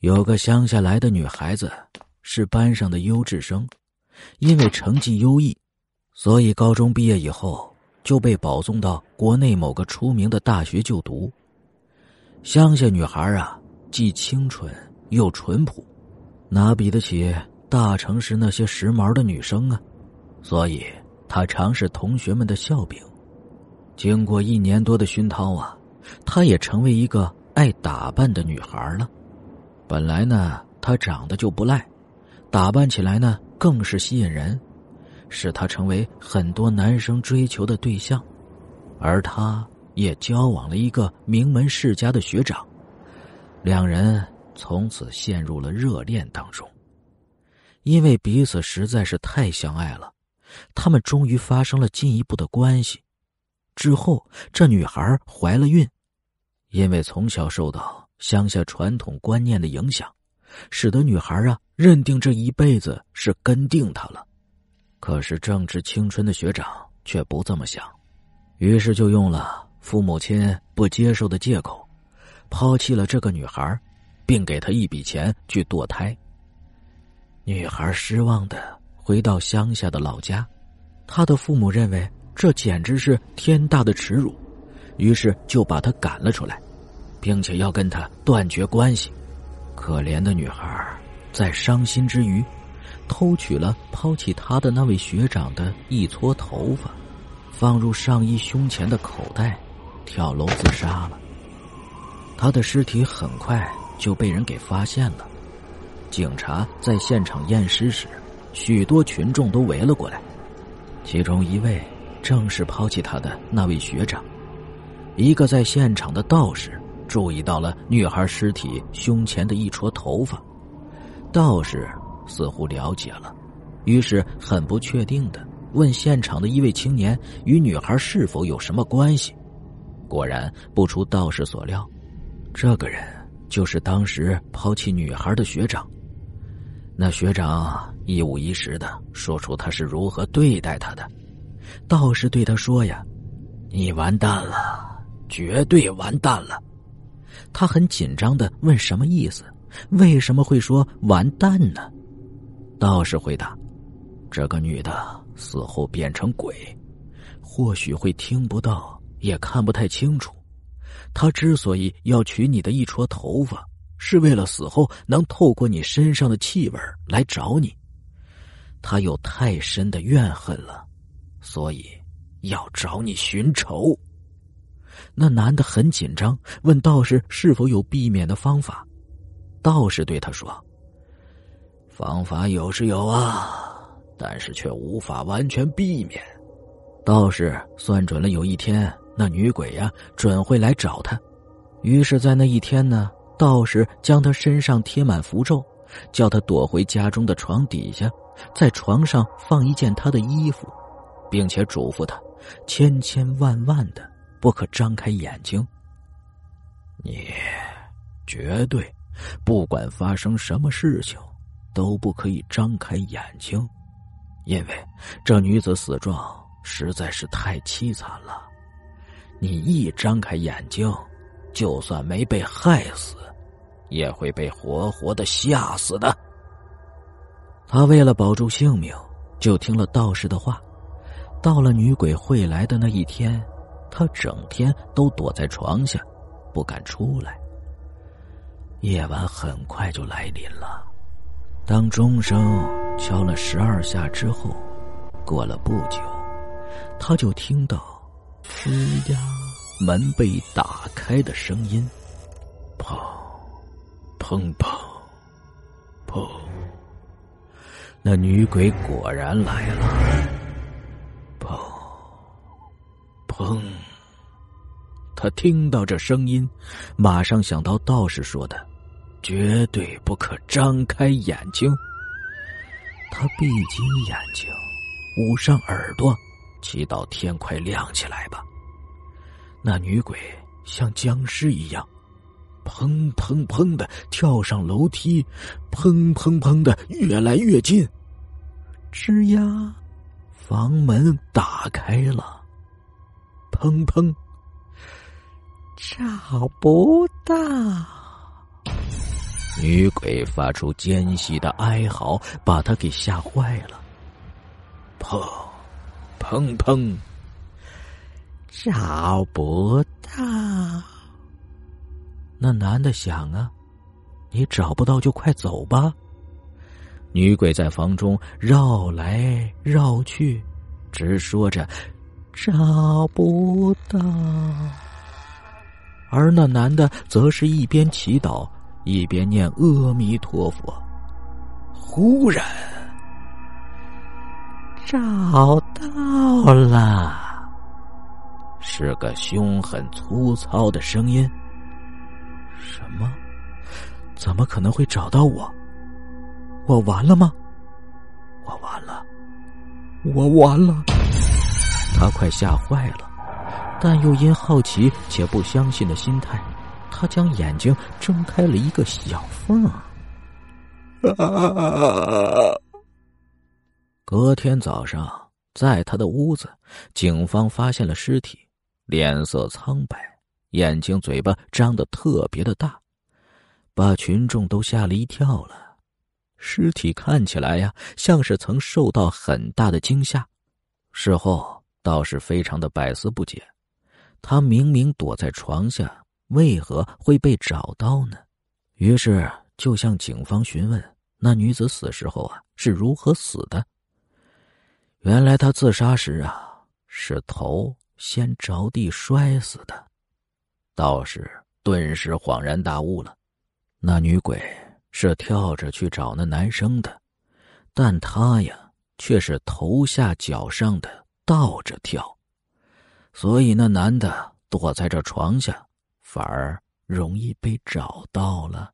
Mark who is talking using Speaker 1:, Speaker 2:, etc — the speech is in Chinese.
Speaker 1: 有个乡下来的女孩子，是班上的优质生，因为成绩优异，所以高中毕业以后就被保送到国内某个出名的大学就读。乡下女孩啊，既清纯又淳朴，哪比得起大城市那些时髦的女生啊？所以她常是同学们的笑柄。经过一年多的熏陶啊，她也成为一个爱打扮的女孩了。本来呢，她长得就不赖，打扮起来呢更是吸引人，使她成为很多男生追求的对象，而她也交往了一个名门世家的学长，两人从此陷入了热恋当中。因为彼此实在是太相爱了，他们终于发生了进一步的关系。之后，这女孩怀了孕，因为从小受到。乡下传统观念的影响，使得女孩啊认定这一辈子是跟定他了。可是正值青春的学长却不这么想，于是就用了父母亲不接受的借口，抛弃了这个女孩，并给她一笔钱去堕胎。女孩失望的回到乡下的老家，她的父母认为这简直是天大的耻辱，于是就把她赶了出来。并且要跟他断绝关系。可怜的女孩在伤心之余，偷取了抛弃她的那位学长的一撮头发，放入上衣胸前的口袋，跳楼自杀了。他的尸体很快就被人给发现了。警察在现场验尸时，许多群众都围了过来，其中一位正是抛弃他的那位学长。一个在现场的道士。注意到了女孩尸体胸前的一撮头发，道士似乎了解了，于是很不确定的问现场的一位青年与女孩是否有什么关系。果然不出道士所料，这个人就是当时抛弃女孩的学长。那学长一五一十的说出他是如何对待他的。道士对他说：“呀，你完蛋了，绝对完蛋了。”他很紧张的问：“什么意思？为什么会说完蛋呢？”道士回答：“这个女的死后变成鬼，或许会听不到，也看不太清楚。她之所以要取你的一撮头发，是为了死后能透过你身上的气味来找你。她有太深的怨恨了，所以要找你寻仇。”那男的很紧张，问道士是否有避免的方法。道士对他说：“方法有是有啊，但是却无法完全避免。”道士算准了有一天那女鬼呀准会来找他，于是，在那一天呢，道士将他身上贴满符咒，叫他躲回家中的床底下，在床上放一件他的衣服，并且嘱咐他千千万万的。不可张开眼睛。你绝对不管发生什么事情，都不可以张开眼睛，因为这女子死状实在是太凄惨了。你一张开眼睛，就算没被害死，也会被活活的吓死的。他为了保住性命，就听了道士的话。到了女鬼会来的那一天。他整天都躲在床下，不敢出来。夜晚很快就来临了，当钟声敲了十二下之后，过了不久，他就听到“吱呀”门被打开的声音，“砰，砰砰，砰”，那女鬼果然来了，“砰，砰”。他听到这声音，马上想到道士说的：“绝对不可张开眼睛。”他闭紧眼睛，捂上耳朵，祈祷天快亮起来吧。那女鬼像僵尸一样，砰砰砰的跳上楼梯，砰砰砰的越来越近。吱呀，房门打开了，砰砰。找不到，女鬼发出尖细的哀嚎，把他给吓坏了。砰，砰砰，找不到。那男的想啊，你找不到就快走吧。女鬼在房中绕来绕去，直说着找不到。而那男的则是一边祈祷，一边念阿弥陀佛。忽然，找到了，是个凶狠粗糙的声音。什么？怎么可能会找到我？我完了吗？我完了，我完了！他快吓坏了。但又因好奇且不相信的心态，他将眼睛睁开了一个小缝儿。隔天早上，在他的屋子，警方发现了尸体，脸色苍白，眼睛、嘴巴张得特别的大，把群众都吓了一跳了。尸体看起来呀，像是曾受到很大的惊吓，事后倒是非常的百思不解。他明明躲在床下，为何会被找到呢？于是就向警方询问那女子死时候啊是如何死的。原来她自杀时啊是头先着地摔死的。道士顿时恍然大悟了，那女鬼是跳着去找那男生的，但他呀却是头下脚上的倒着跳。所以，那男的躲在这床下，反而容易被找到了。